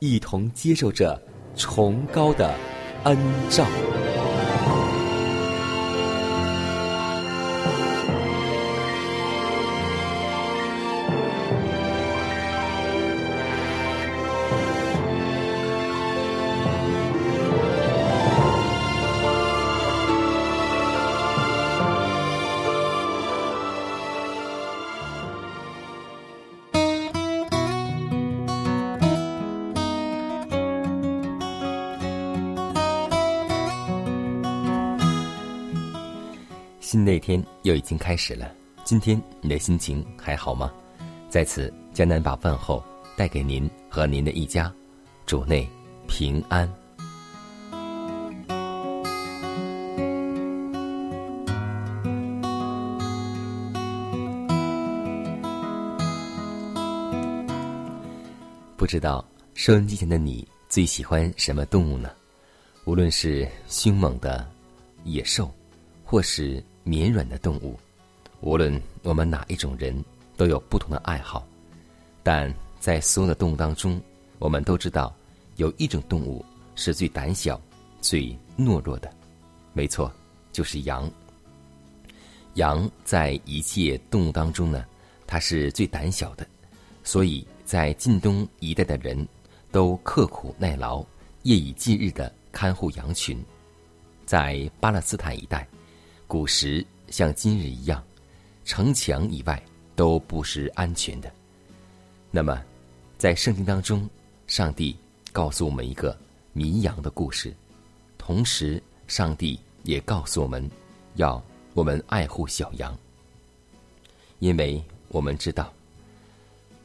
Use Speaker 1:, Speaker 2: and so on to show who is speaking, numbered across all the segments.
Speaker 1: 一同接受着崇高的恩照。新的一天又已经开始了，今天你的心情还好吗？在此，江南把问候带给您和您的一家，主内平安。不知道收音机前的你最喜欢什么动物呢？无论是凶猛的野兽，或是绵软的动物，无论我们哪一种人，都有不同的爱好。但在所有的动物当中，我们都知道有一种动物是最胆小、最懦弱的，没错，就是羊。羊在一切动物当中呢，它是最胆小的，所以在晋东一带的人都刻苦耐劳，夜以继日的看护羊群。在巴勒斯坦一带，古时像今日一样，城墙以外都不是安全的。那么，在圣经当中，上帝告诉我们一个迷羊的故事，同时，上帝也告诉我们，要我们爱护小羊，因为我们知道，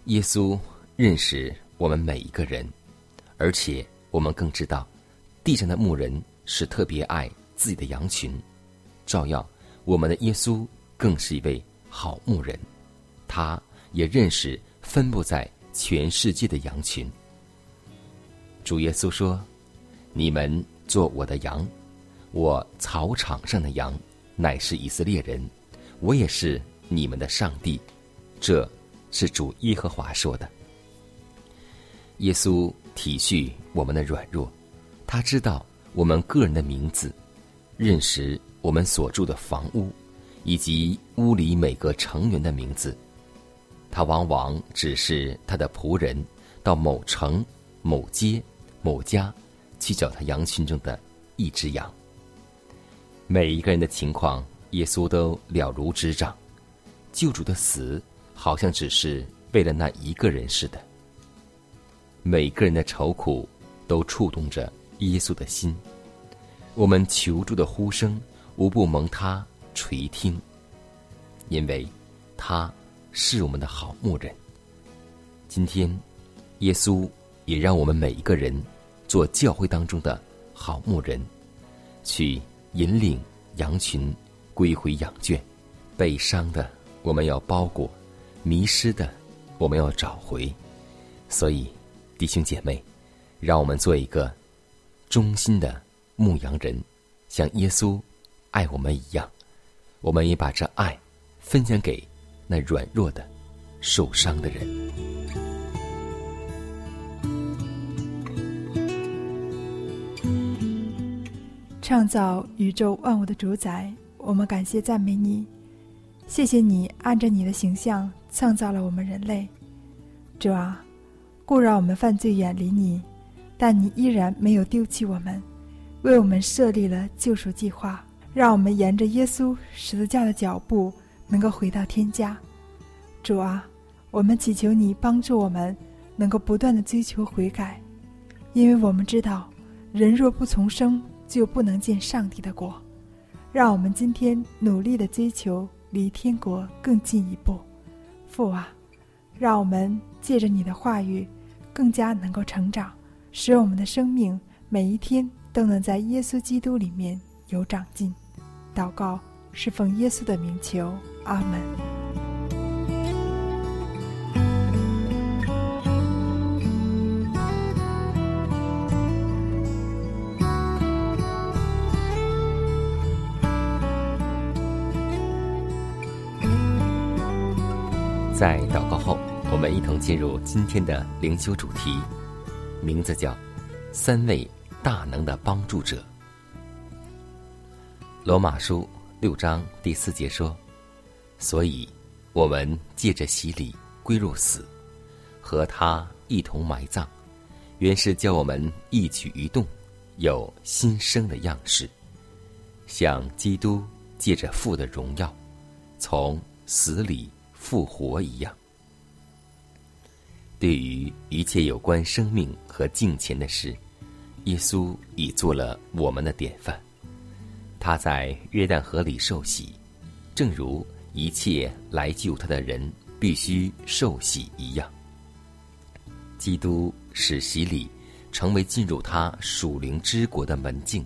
Speaker 1: 耶稣认识我们每一个人，而且我们更知道，地上的牧人是特别爱自己的羊群，照耀我们的耶稣更是一位好牧人，他也认识。分布在全世界的羊群。主耶稣说：“你们做我的羊，我草场上的羊乃是以色列人，我也是你们的上帝。”这是主耶和华说的。耶稣体恤我们的软弱，他知道我们个人的名字，认识我们所住的房屋，以及屋里每个成员的名字。他往往只是他的仆人，到某城、某街、某家去找他羊群中的一只羊。每一个人的情况，耶稣都了如指掌。救主的死，好像只是为了那一个人似的。每个人的愁苦，都触动着耶稣的心。我们求助的呼声，无不蒙他垂听，因为他。是我们的好牧人。今天，耶稣也让我们每一个人做教会当中的好牧人，去引领羊群归回羊圈。被伤的，我们要包裹；迷失的，我们要找回。所以，弟兄姐妹，让我们做一个忠心的牧羊人，像耶稣爱我们一样。我们也把这爱分享给。那软弱的、受伤的人，
Speaker 2: 创造宇宙万物的主宰，我们感谢赞美你。谢谢你按着你的形象创造了我们人类。主啊，固让我们犯罪远离你，但你依然没有丢弃我们，为我们设立了救赎计划，让我们沿着耶稣十字架的脚步，能够回到天家。主啊，我们祈求你帮助我们，能够不断的追求悔改，因为我们知道，人若不重生，就不能见上帝的国。让我们今天努力的追求，离天国更进一步。父啊，让我们借着你的话语，更加能够成长，使我们的生命每一天都能在耶稣基督里面有长进。祷告是奉耶稣的名求，阿门。
Speaker 1: 在祷告后，我们一同进入今天的灵修主题，名字叫“三位大能的帮助者”。罗马书六章第四节说：“所以，我们借着洗礼归入死，和他一同埋葬，原是叫我们一举一动有新生的样式，像基督借着父的荣耀，从死里。”复活一样，对于一切有关生命和敬虔的事，耶稣已做了我们的典范。他在约旦河里受洗，正如一切来救他的人必须受洗一样。基督使洗礼成为进入他属灵之国的门径。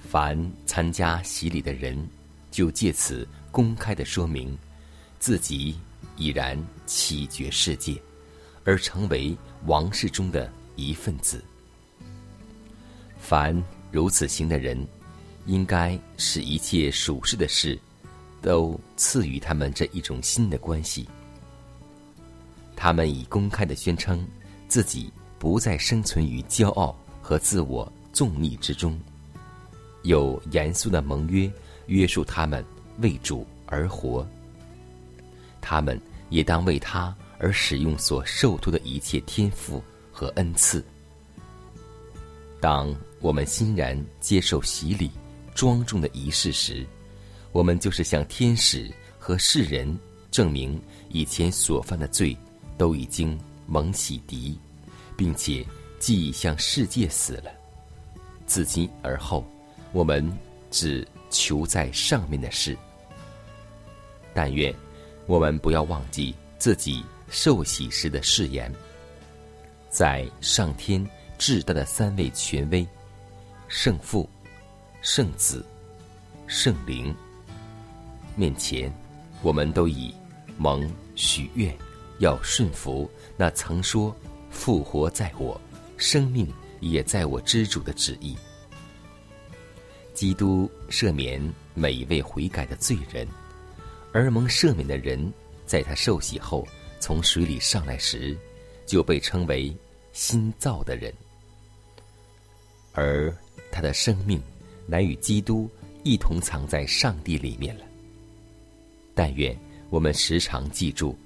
Speaker 1: 凡参加洗礼的人，就借此公开的说明。自己已然起绝世界，而成为王室中的一份子。凡如此行的人，应该使一切属世的事，都赐予他们这一种新的关系。他们已公开的宣称，自己不再生存于骄傲和自我纵逆之中，有严肃的盟约约束他们为主而活。他们也当为他而使用所受托的一切天赋和恩赐。当我们欣然接受洗礼、庄重的仪式时，我们就是向天使和世人证明以前所犯的罪都已经蒙洗涤，并且既已向世界死了。自今而后，我们只求在上面的事。但愿。我们不要忘记自己受洗时的誓言，在上天至大的三位权威——圣父、圣子、圣灵面前，我们都以蒙许愿，要顺服那曾说“复活在我，生命也在我”之主的旨意。基督赦免每一位悔改的罪人。而蒙赦免的人，在他受洗后从水里上来时，就被称为新造的人，而他的生命乃与基督一同藏在上帝里面了。但愿我们时常记住，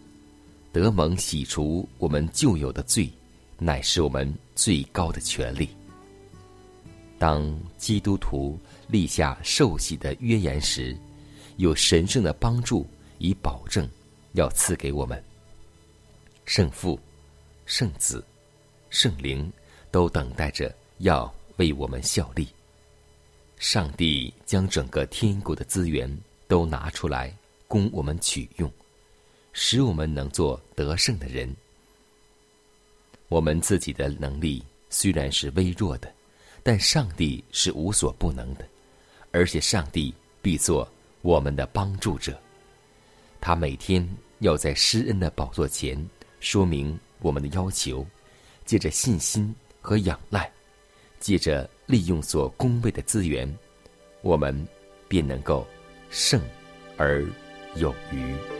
Speaker 1: 得蒙洗除我们旧有的罪，乃是我们最高的权利。当基督徒立下受洗的约言时，有神圣的帮助，以保证要赐给我们。圣父、圣子、圣灵都等待着要为我们效力。上帝将整个天国的资源都拿出来供我们取用，使我们能做得胜的人。我们自己的能力虽然是微弱的，但上帝是无所不能的，而且上帝必做。我们的帮助者，他每天要在施恩的宝座前说明我们的要求，借着信心和仰赖，借着利用所供位的资源，我们便能够胜而有余。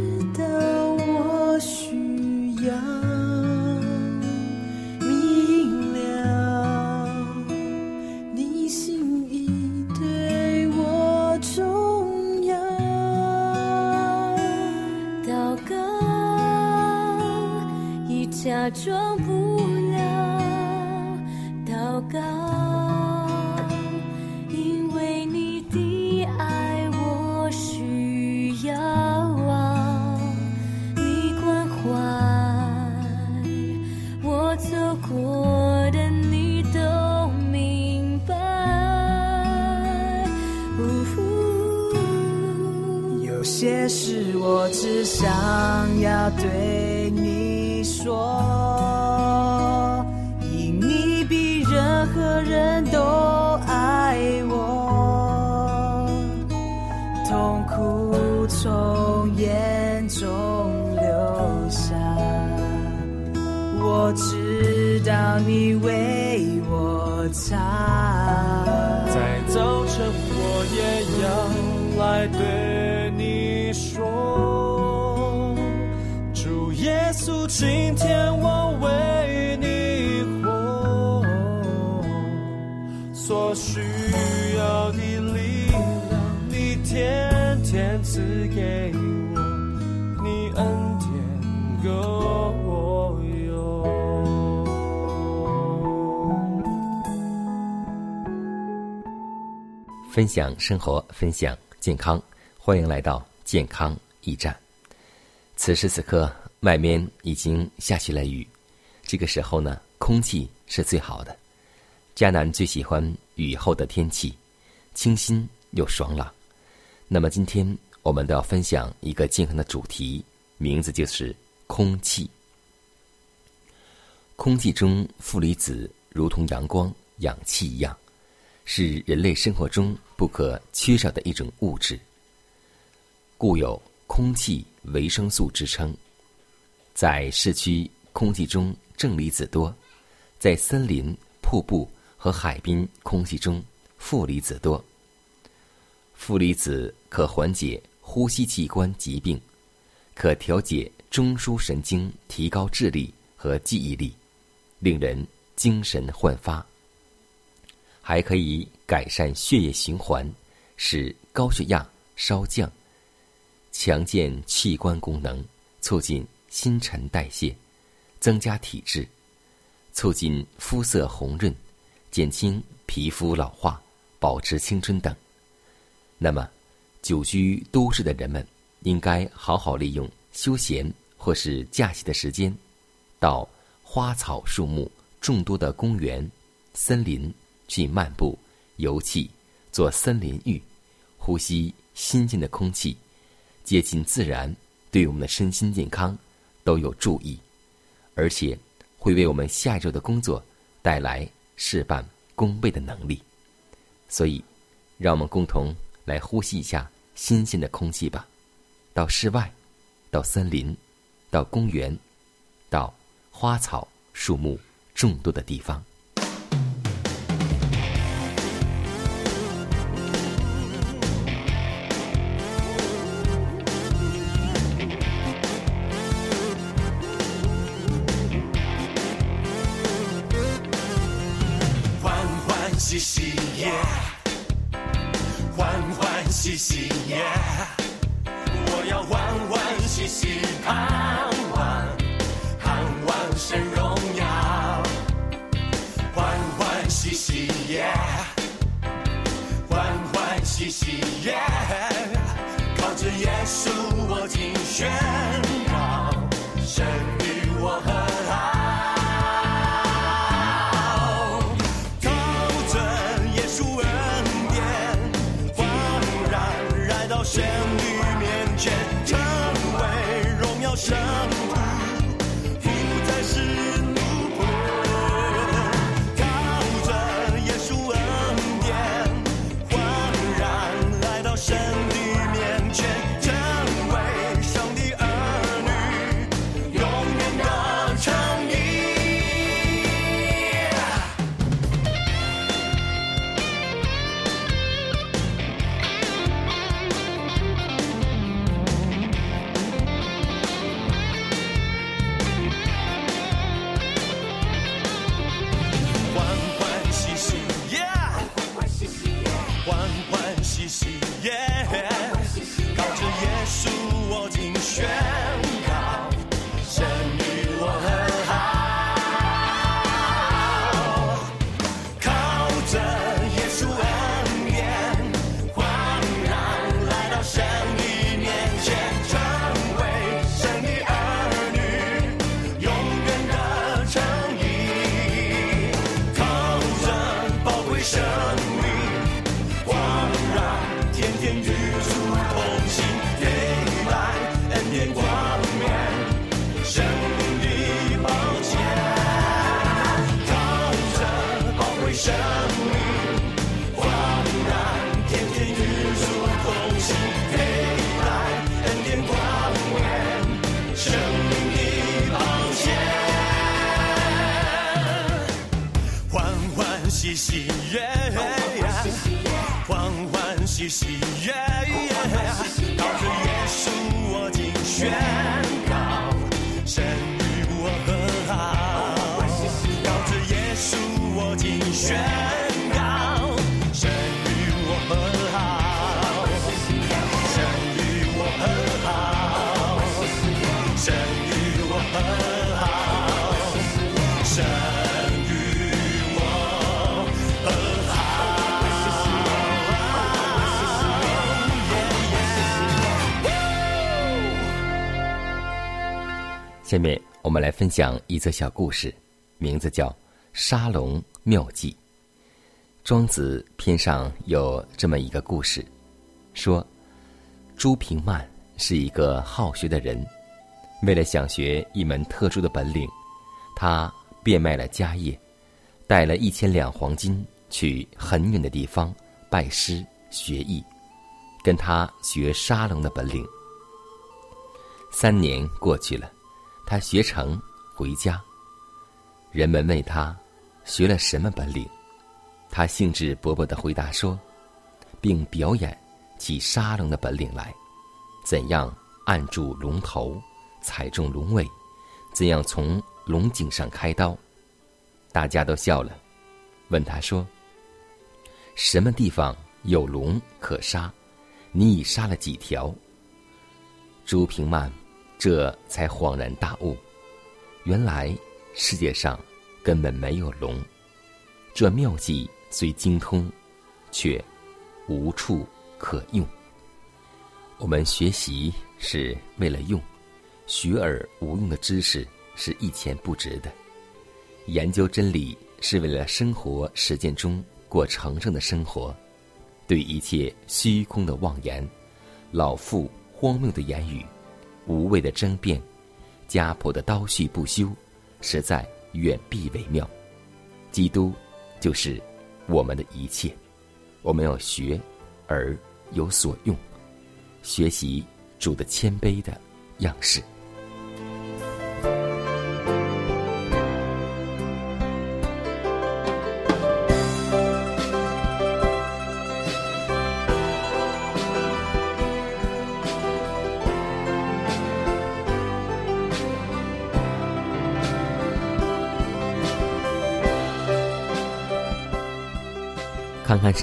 Speaker 3: 着眼中留下，我知道你为我擦。
Speaker 4: 在早晨，我也要来对你说，主耶稣，今天我
Speaker 1: 分享生活，分享健康，欢迎来到健康驿站。此时此刻，外面已经下起了雨，这个时候呢，空气是最好的。迦南最喜欢雨后的天气，清新又爽朗。那么今天我们都要分享一个健康的主题，名字就是空气。空气中负离子如同阳光、氧气一样。是人类生活中不可缺少的一种物质，故有“空气维生素”之称。在市区空气中正离子多，在森林、瀑布和海滨空气中负离子多。负离子可缓解呼吸器官疾病，可调节中枢神经，提高智力和记忆力，令人精神焕发。还可以改善血液循环，使高血压稍降，强健器官功能，促进新陈代谢，增加体质，促进肤色红润，减轻皮肤老化，保持青春等。那么，久居都市的人们应该好好利用休闲或是假期的时间，到花草树木众多的公园、森林。去漫步、游憩、做森林浴，呼吸新鲜的空气，接近自然，对我们的身心健康都有助益，而且会为我们下一周的工作带来事半功倍的能力。所以，让我们共同来呼吸一下新鲜的空气吧。到室外，到森林，到公园，到花草树木众多的地方。
Speaker 4: 欢喜喜耶，我要欢欢喜喜盼望，盼望神荣耀，欢欢喜喜耶，欢欢喜喜耶，靠着耶稣我尽宣告，神喜喜耶，欢欢喜喜耶，
Speaker 1: 下面我们来分享一则小故事，名字叫《沙龙妙计》。庄子篇上有这么一个故事，说朱平曼是一个好学的人，为了想学一门特殊的本领，他变卖了家业，带了一千两黄金去很远的地方拜师学艺，跟他学沙龙的本领。三年过去了。他学成回家，人们问他学了什么本领，他兴致勃勃地回答说，并表演起沙龙的本领来，怎样按住龙头，踩中龙尾，怎样从龙颈上开刀。大家都笑了，问他说：“什么地方有龙可杀？你已杀了几条？”朱平曼。这才恍然大悟，原来世界上根本没有龙。这妙计虽精通，却无处可用。我们学习是为了用，学而无用的知识是一钱不值的。研究真理是为了生活实践中过成圣的生活。对一切虚空的妄言、老妇荒谬的言语。无谓的争辩，家婆的刀续不休，实在远避为妙。基督就是我们的一切，我们要学而有所用，学习主的谦卑的样式。